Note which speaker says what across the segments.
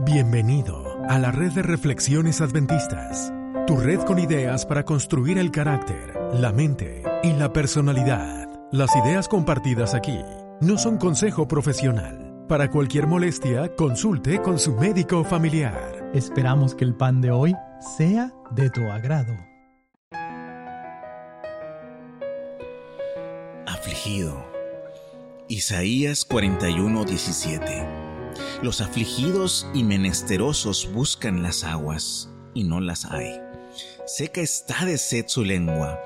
Speaker 1: Bienvenido a la red de reflexiones adventistas, tu red con ideas para construir el carácter, la mente y la personalidad. Las ideas compartidas aquí no son consejo profesional. Para cualquier molestia, consulte con su médico familiar.
Speaker 2: Esperamos que el pan de hoy sea de tu agrado.
Speaker 3: Afligido. Isaías 41, 17. Los afligidos y menesterosos buscan las aguas, y no las hay. Seca está de sed su lengua.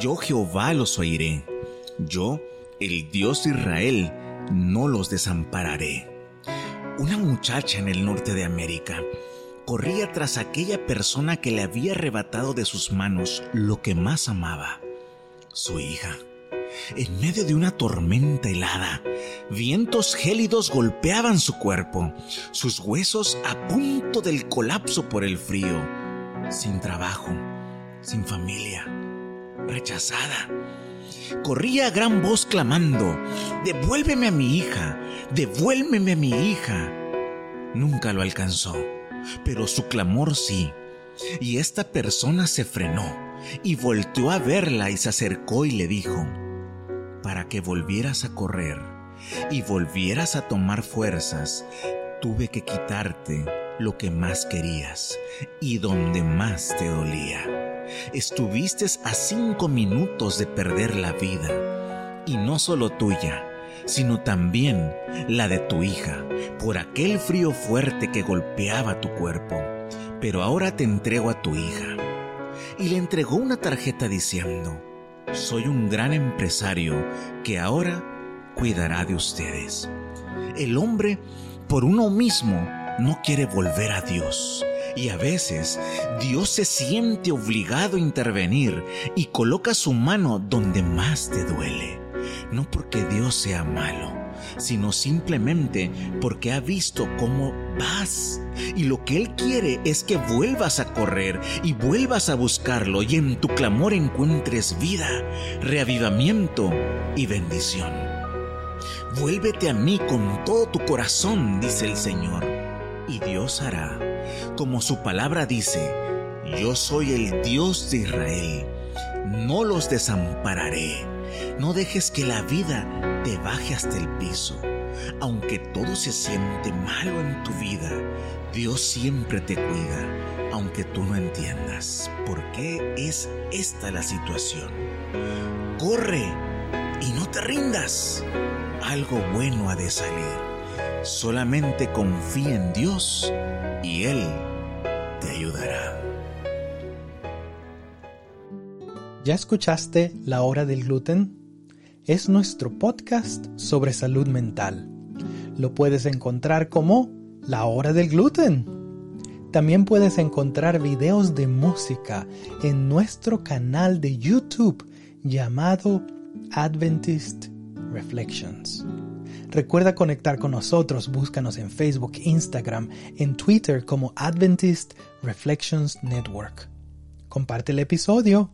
Speaker 3: Yo Jehová los oiré. Yo, el Dios de Israel, no los desampararé. Una muchacha en el norte de América corría tras aquella persona que le había arrebatado de sus manos lo que más amaba, su hija. En medio de una tormenta helada, vientos gélidos golpeaban su cuerpo, sus huesos a punto del colapso por el frío, sin trabajo, sin familia, rechazada. Corría a gran voz clamando, devuélveme a mi hija, devuélveme a mi hija. Nunca lo alcanzó, pero su clamor sí. Y esta persona se frenó y volteó a verla y se acercó y le dijo, para que volvieras a correr y volvieras a tomar fuerzas, tuve que quitarte lo que más querías y donde más te dolía. Estuviste a cinco minutos de perder la vida, y no solo tuya, sino también la de tu hija, por aquel frío fuerte que golpeaba tu cuerpo. Pero ahora te entrego a tu hija. Y le entregó una tarjeta diciendo, soy un gran empresario que ahora cuidará de ustedes. El hombre, por uno mismo, no quiere volver a Dios. Y a veces Dios se siente obligado a intervenir y coloca su mano donde más te duele. No porque Dios sea malo, sino simplemente porque ha visto cómo vas. Y lo que Él quiere es que vuelvas a correr y vuelvas a buscarlo y en tu clamor encuentres vida, reavivamiento y bendición. Vuélvete a mí con todo tu corazón, dice el Señor, y Dios hará, como su palabra dice, yo soy el Dios de Israel, no los desampararé no dejes que la vida te baje hasta el piso. Aunque todo se siente malo en tu vida, Dios siempre te cuida, aunque tú no entiendas por qué es esta la situación. Corre y no te rindas. Algo bueno ha de salir. Solamente confía en Dios y Él te ayudará.
Speaker 2: ¿Ya escuchaste La Hora del Gluten? Es nuestro podcast sobre salud mental. Lo puedes encontrar como La Hora del Gluten. También puedes encontrar videos de música en nuestro canal de YouTube llamado Adventist Reflections. Recuerda conectar con nosotros, búscanos en Facebook, Instagram, en Twitter como Adventist Reflections Network. Comparte el episodio